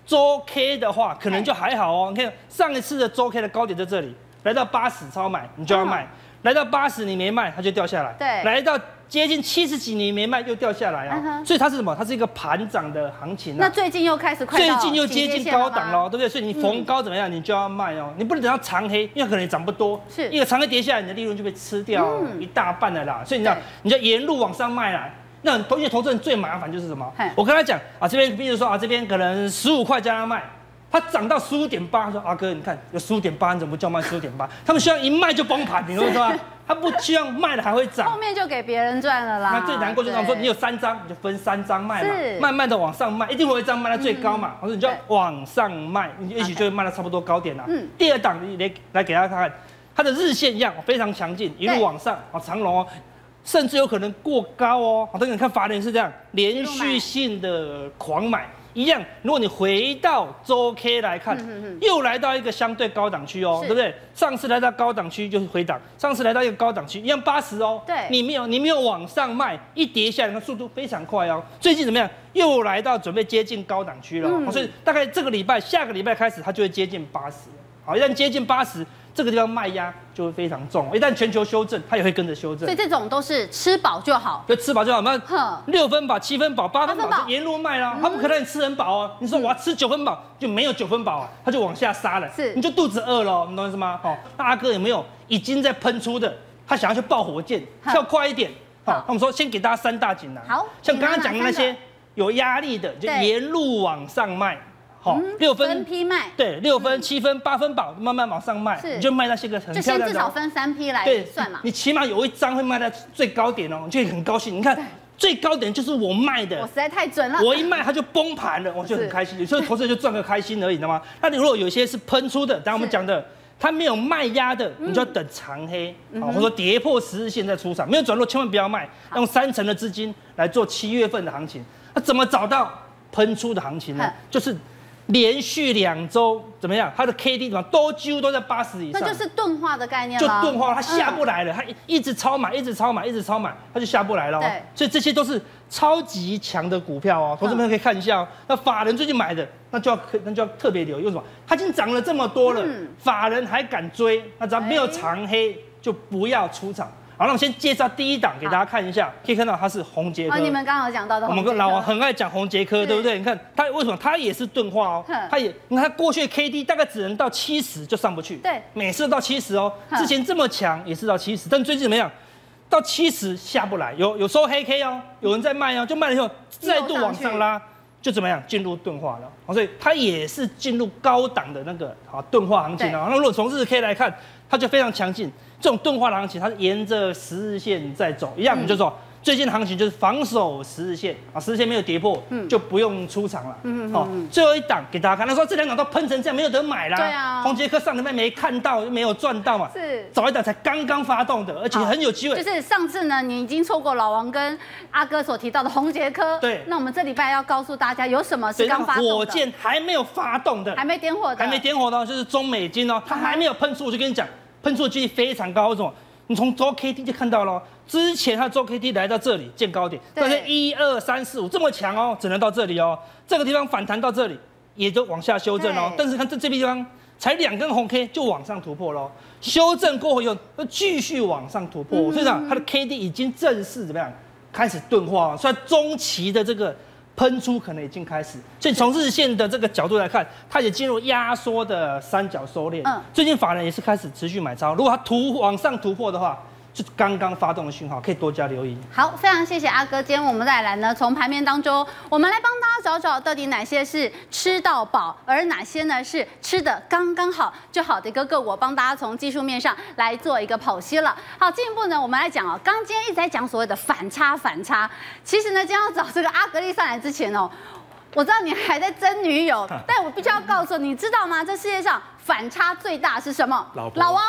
周 K 的话，可能就还好哦。你看上一次的周 K 的高点在这里，来到八十超买，你就要卖；来到八十你没卖，它就掉下来。对，来到。接近七十几年没卖，又掉下来啊、uh，huh. 所以它是什么？它是一个盘涨的行情、啊。那最近又开始快，最近又接近高档了，对不对？所以你逢高怎么样，你就要卖哦，你不能等到长黑，因为可能也涨不多，是一个长黑跌下来，你的利润就被吃掉一大半了啦。所以你知道，你就沿路往上卖啦。那同学投资人最麻烦就是什么？我跟他讲啊，这边比如说啊，这边可能十五块加他卖。它涨到十五点八，他说阿哥，你看有十五点八，你怎么不叫卖十五点八？他们需要一卖就崩盘，你说是吧？他不希望卖了还会涨，后面就给别人赚了啦。那最难过就是我说你有三张，你就分三张卖嘛，慢慢的往上卖，一定会有一张卖到最高嘛。我说你就往上卖，你也许就会卖到差不多高点啦。嗯。第二档来来给大家看看，它的日线一样非常强劲，一路往上啊，长龙哦，甚至有可能过高哦。好，等你看法人是这样连续性的狂买。一样，如果你回到周 K 来看，又来到一个相对高档区哦，对不对？上次来到高档区就是回档，上次来到一个高档区一样八十哦，对，你没有你没有往上卖，一跌下来，那速度非常快哦。最近怎么样？又来到准备接近高档区了，所以大概这个礼拜、下个礼拜开始，它就会接近八十。好，一旦接近八十。这个地方卖压就会非常重，一旦全球修正，它也会跟着修正。所以这种都是吃饱就好，就吃饱就好。那六分饱、七分饱、八分饱就沿路卖啦，他不可能你吃很饱哦。你说我要吃九分饱，就没有九分饱啊，它就往下杀了，是，你就肚子饿了，你懂意思吗？好，那阿哥有没有已经在喷出的？他想要去爆火箭，跳快一点。好，那我们说先给大家三大锦囊，好，像刚刚讲的那些有压力的，就沿路往上卖。哦，六分批卖，对，六分、七分、八分宝，慢慢往上卖，你就卖那些个很漂亮的。就先至少分三批来算嘛。你起码有一张会卖在最高点哦，你就很高兴。你看最高点就是我卖的，我实在太准了。我一卖它就崩盘了，我就很开心。所以投资人就赚个开心而已，你知道吗？那你如果有些是喷出的，刚刚我们讲的，它没有卖压的，你就要等长黑，或者说跌破十日线再出场，没有转弱千万不要卖，用三成的资金来做七月份的行情。那怎么找到喷出的行情呢？就是。连续两周怎么样？它的 K D 怎么都几乎都在八十以上，那就是钝化的概念了。就钝化，它下不来了，它一直超买，一直超买，一直超买，它就下不来了。对，所以这些都是超级强的股票哦。同志们可以看一下哦。那法人最近买的，那就要那就要特别留意，为什么？它已经涨了这么多了，法人还敢追？那只要没有长黑，就不要出场。好，那我们先介绍第一档给大家看一下，可以看到它是红杰科。哦，你们刚好讲到的。我们跟老王很爱讲红杰科，对不对？你看它为什么？它也是钝化哦，它也，你看它过去的 K D 大概只能到七十就上不去，对，每次到七十哦。之前这么强也是到七十，但最近怎么样？到七十下不来，有有收黑 K 哦，有人在卖哦，就卖了以后再度往上拉，就怎么样？进入钝化了。好，所以它也是进入高档的那个好钝化行情啊。那如果从日 K 来看，它就非常强劲。这种钝化的行情，它是沿着十日线在走，一样，我们就说最近的行情就是防守十日线啊，十日线没有跌破，嗯，就不用出场了。嗯嗯。好，最后一档给大家看，他说这两档都喷成这样，没有得买啦。对啊。红杰科上礼拜没看到，又没有赚到嘛。是。早一档才刚刚发动的，而且很有机会。就是上次呢，你已经错过老王跟阿哥所提到的红杰科。对。那我们这礼拜要告诉大家，有什么是刚发动的？火箭还没有发动的，还没点火的，还没点火的，就是中美金哦，它还没有喷出，我就跟你讲。喷出的几率非常高，为什么？你从周 K D 就看到了，之前它周 K D 来到这里见高点，但是一二三四五这么强哦，只能到这里哦。这个地方反弹到这里，也就往下修正哦。但是看这这边地方才两根红 K 就往上突破喽，修正过后又又继续往上突破，所以讲它的 K D 已经正式怎么样开始钝化，所以中期的这个。喷出可能已经开始，所以从日线的这个角度来看，它也进入压缩的三角收敛。嗯，最近法人也是开始持续买超，如果它突往上突破的话。就刚刚发动的讯号，可以多加留意。好，非常谢谢阿哥。今天我们再来呢，从盘面当中，我们来帮找找到底哪些是吃到饱，而哪些呢是吃的刚刚好就好的一个个股，帮大家从技术面上来做一个剖析了。好，进一步呢，我们来讲哦，刚今天一直在讲所谓的反差反差，其实呢，今天要找这个阿格力上来之前哦，我知道你还在争女友，但我必须要告诉你，知道吗？这世界上反差最大是什么？老。老王，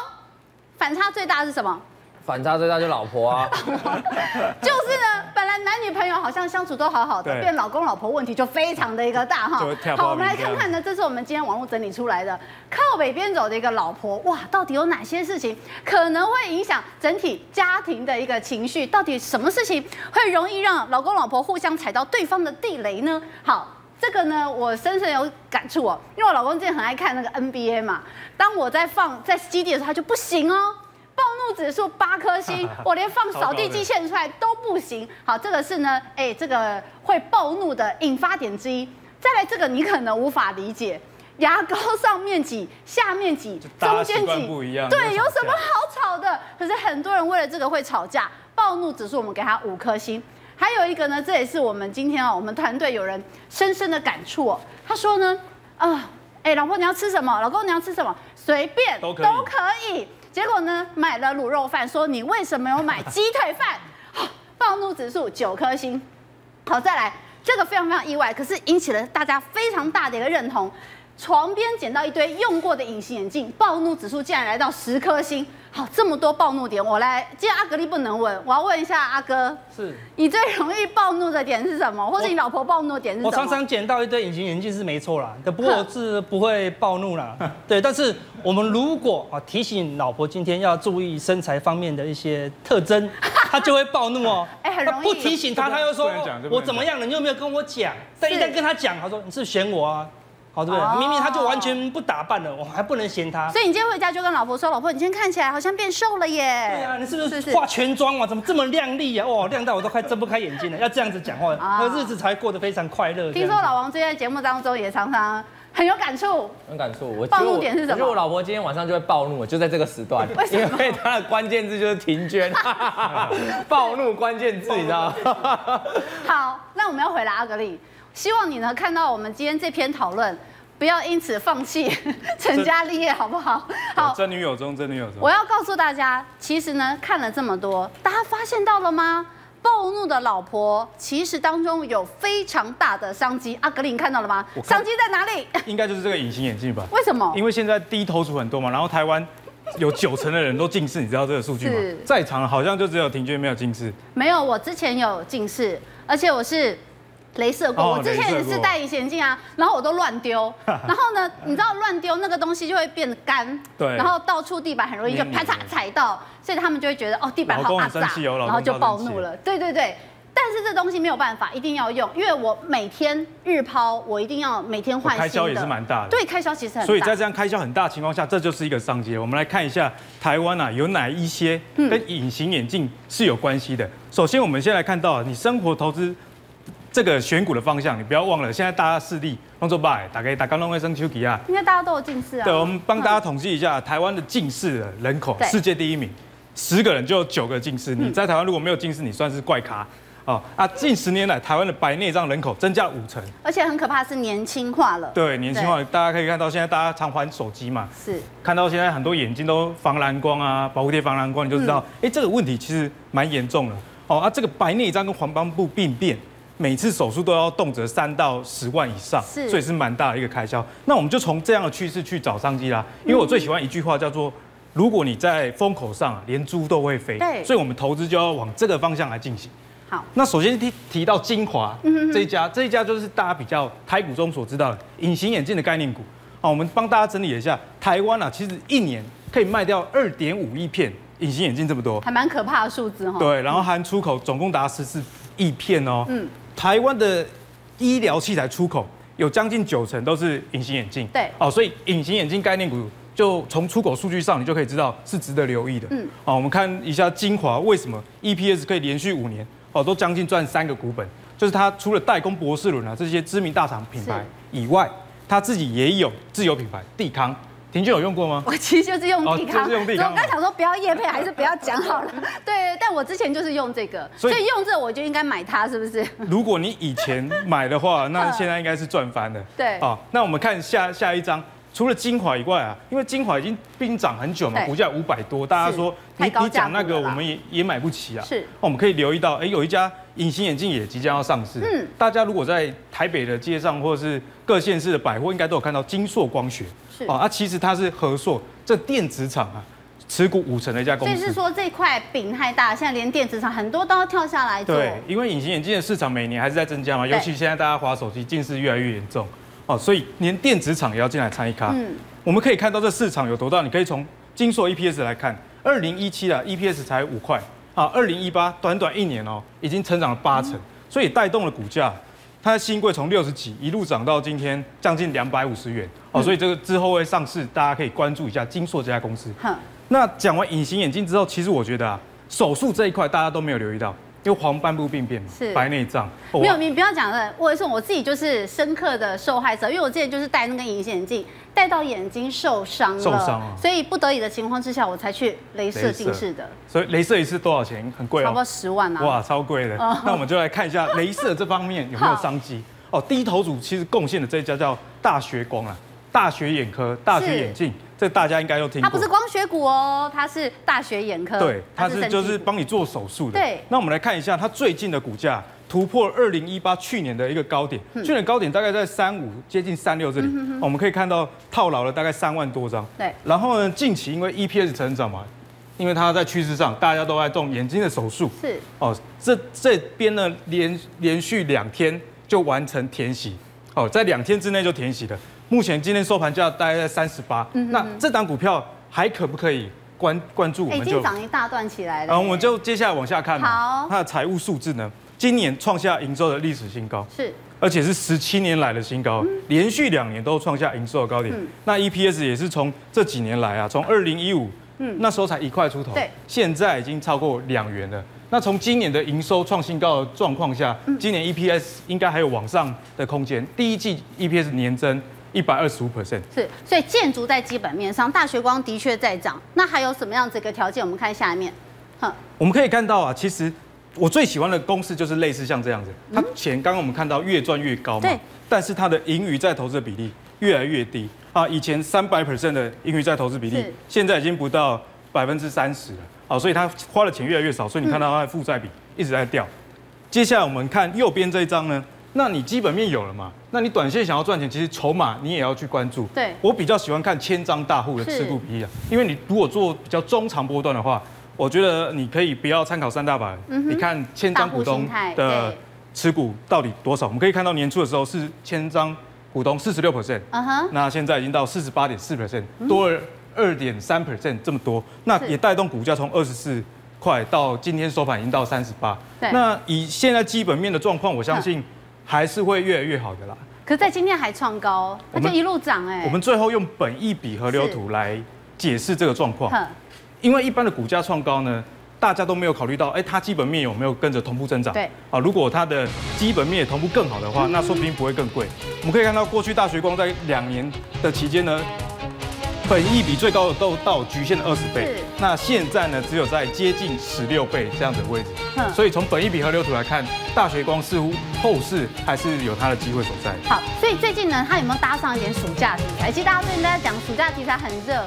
反差最大是什么？反差最大就老婆啊，就是呢，本来男女朋友好像相处都好好的，变老公老婆问题就非常的一个大哈。好，我们来看看呢，这是我们今天网络整理出来的，靠北边走的一个老婆，哇，到底有哪些事情可能会影响整体家庭的一个情绪？到底什么事情会容易让老公老婆互相踩到对方的地雷呢？好，这个呢，我深深有感触哦，因为我老公最近很爱看那个 NBA 嘛，当我在放在基地的时候，他就不行哦。暴怒指数八颗星，我连放扫地机现出来都不行。好，这个是呢，哎，这个会暴怒的引发点之一。再来，这个你可能无法理解，牙膏上面挤，下面挤，中间挤，对，有什么好吵的？可是很多人为了这个会吵架。暴怒指数我们给他五颗星。还有一个呢，这也是我们今天啊，我们团队有人深深的感触哦。他说呢，啊，哎，老婆你要吃什么？老公你要吃什么？随便都可以。结果呢，买了卤肉饭，说你为什么有买鸡腿饭？暴怒指数九颗星。好，再来，这个非常非常意外，可是引起了大家非常大的一个认同。床边捡到一堆用过的隐形眼镜，暴怒指数竟然来到十颗星。好，这么多暴怒点，我来。既然阿格力不能问，我要问一下阿哥，是你最容易暴怒的点是什么？或者你老婆暴怒的点是什么？我常常捡到一堆隐形眼镜是没错啦，不过我是不会暴怒啦。对，但是我们如果啊提醒老婆今天要注意身材方面的一些特征，她就会暴怒哦。哎，很容易。不提醒她，她又说我怎么样了？你又没有跟我讲？但一旦跟她讲，她说你是嫌我啊。好对不对？明明他就完全不打扮了，我还不能嫌他。所以你今天回家就跟老婆说：“老婆，你今天看起来好像变瘦了耶。”对啊，你是不是化全妆啊？怎么这么亮丽啊？哇，亮到我都快睁不开眼睛了。要这样子讲话，那日子才过得非常快乐。听说老王最近在节目当中也常常很有感触，很感触。我暴怒点是什么？因为我老婆今天晚上就会暴怒，就在这个时段。为什么？因为她的关键字就是停捐，暴怒关键字，你知道吗？好，那我们要回来阿格力。希望你呢看到我们今天这篇讨论，不要因此放弃 成家立业，好不好？好，真女友中，真女友中。我要告诉大家，其实呢看了这么多，大家发现到了吗？暴怒的老婆其实当中有非常大的商机。阿格林看到了吗？商机在哪里？应该就是这个隐形眼镜吧？为什么？因为现在低头族很多嘛，然后台湾有九成的人都近视，你知道这个数据吗？是在场好像就只有庭娟没有近视。没有，我之前有近视，而且我是。雷射过，我之前也是戴隐形眼镜啊，然后我都乱丢，然后呢，你知道乱丢那个东西就会变得干，对，然后到处地板很容易就啪嚓踩到，所以他们就会觉得哦地板好阿杂，然后就暴怒了。对对对，但是这东西没有办法，一定要用，因为我每天日抛，我一定要每天换新的。开销也是蛮大的。对，开销其实很大。所以在这样开销很大的情况下，这就是一个商机。我们来看一下台湾啊，有哪一些跟隐形眼镜是有关系的。首先，我们先来看到你生活投资。这个选股的方向，你不要忘了，现在大家视力工作拜，打开打开弄卫生手机啊。应该大家都有近视啊。对，我们帮大家统计一下，台湾的近视的人口，世界第一名，十个人就有九个近视。你在台湾如果没有近视，你算是怪咖哦。啊，近十年来，台湾的白内障人口增加五成，而且很可怕是年轻化了。对，年轻化，大家可以看到现在大家常玩手机嘛，是看到现在很多眼睛都防蓝光啊，保护贴防蓝光，你就知道，哎，这个问题其实蛮严重的。哦啊，这个白内障跟黄斑部病变。每次手术都要动辄三到十万以上，是，所以是蛮大的一个开销。那我们就从这样的趋势去找商机啦。因为我最喜欢一句话叫做：如果你在风口上，连猪都会飞。对，所以我们投资就要往这个方向来进行。好，那首先提提到精华这一家，这一家就是大家比较台股中所知道的隐形眼镜的概念股。好，我们帮大家整理一下，台湾啊，其实一年可以卖掉二点五亿片隐形眼镜这么多，还蛮可怕的数字哈。对，然后含出口总共达十四亿片哦。嗯，台湾的医疗器材出口有将近九成都是隐形眼镜。对，哦，所以隐形眼镜概念股就从出口数据上，你就可以知道是值得留意的。嗯，好，我们看一下精华为什么 EPS 可以连续五年哦都将近赚三个股本，就是它除了代工博士伦啊这些知名大厂品牌以外，它自己也有自有品牌帝康。婷娟有用过吗？我其实就是用地康，哦、用帝康。我刚想说不要叶配，还是不要讲好了。对，但我之前就是用这个，所以，用这我就应该买它，是不是？如果你以前买的话，那现在应该是赚翻了。对，好，那我们看下下一张，除了精华以外啊，因为精华已经毕竟涨很久嘛，股价五百多，大家说你你讲那个我们也也买不起啊。是，我们可以留意到，哎，有一家隐形眼镜也即将要上市。嗯，大家如果在台北的街上或者是各县市的百货，应该都有看到金硕光学。是，啊，其实它是和硕这电子厂啊，持股五成的一家公司。所以是说这块饼太大，现在连电子厂很多都要跳下来做。对，因为隐形眼镜的市场每年还是在增加嘛，尤其现在大家滑手机近视越来越严重，哦，所以连电子厂也要进来参与咖。嗯，我们可以看到这市场有多大，你可以从金硕 EPS 来看，二零一七啊 EPS 才五块，啊，二零一八短短一年哦，已经成长了八成，所以带动了股价。它的新贵从六十几一路涨到今天将近两百五十元哦，所以这个之后会上市，大家可以关注一下金硕这家公司。那讲完隐形眼镜之后，其实我觉得啊，手术这一块大家都没有留意到。因为黄斑部病变是白内障，没有你不要讲了。我说我自己就是深刻的受害者，因为我之前就是戴那个隐形眼镜，戴到眼睛受伤了，受伤啊，所以不得已的情况之下，我才去镭射近视的。所以镭射一次多少钱？很贵哦，差不多十万啊！哇，超贵的。那我们就来看一下镭射这方面有没有商机哦。低头族其实贡献的这一家叫大学光啊，大学眼科、大学眼镜。这大家应该都听过，它不是光学股哦，它是大学眼科。对，它是就是帮你做手术的。对，那我们来看一下它最近的股价突破二零一八去年的一个高点，去年高点大概在三五接近三六这里，我们可以看到套牢了大概三万多张。对，然后呢，近期因为 EPS 成长嘛，因为它在趋势上，大家都在动眼睛的手术。是哦，这这边呢连连续两天就完成填息，哦，在两天之内就填息了。目前今天收盘价大概在三十八，那这档股票还可不可以关关注？我们就涨一大段起来了。然后我们就接下来往下看。好，它的财务数字呢？今年创下营收的历史新高，是，而且是十七年来的新高，连续两年都创下营收的高点。那 EPS 也是从这几年来啊，从二零一五，嗯，那时候才一块出头，对，现在已经超过两元了。那从今年的营收创新高的状况下，今年 EPS 应该还有往上的空间。第一季 EPS 年增。一百二十五 percent 是，所以建筑在基本面上，大学光的确在涨。那还有什么样子一个条件？我们看下面，哼，我们可以看到啊，其实我最喜欢的公式就是类似像这样子，它钱刚刚我们看到越赚越高嘛，但是它的盈余再投资的比例越来越低啊。以前三百 percent 的盈余再投资比例，现在已经不到百分之三十了啊，所以它花的钱越来越少，所以你看到它的负债比一直在掉。接下来我们看右边这一张呢。那你基本面有了嘛？那你短线想要赚钱，其实筹码你也要去关注。对，我比较喜欢看千张大户的持股比例啊，因为你如果做比较中长波段的话，我觉得你可以不要参考三大板，嗯、你看千张股东的持股到底多少？我们可以看到年初的时候是千张股东四十六 percent，那现在已经到四十八点四 percent，多了二点三 percent 这么多，那也带动股价从二十四块到今天收盘已经到三十八。那以现在基本面的状况，我相信。还是会越来越好的啦。可是在今天还创高，那就一路涨哎。我们最后用本一比河流图来解释这个状况。因为一般的股价创高呢，大家都没有考虑到，哎，它基本面有没有跟着同步增长？对。啊，如果它的基本面也同步更好的话，那说不定不会更贵。我们可以看到，过去大学光在两年的期间呢。本益比最高的都到局限的二十倍，那现在呢，只有在接近十六倍这样子的位置，所以从本益比河流图来看，大学光似乎后市还是有它的机会所在。好，所以最近呢，它有没有搭上一点暑假题材？其实大家最近在讲暑假题材很热。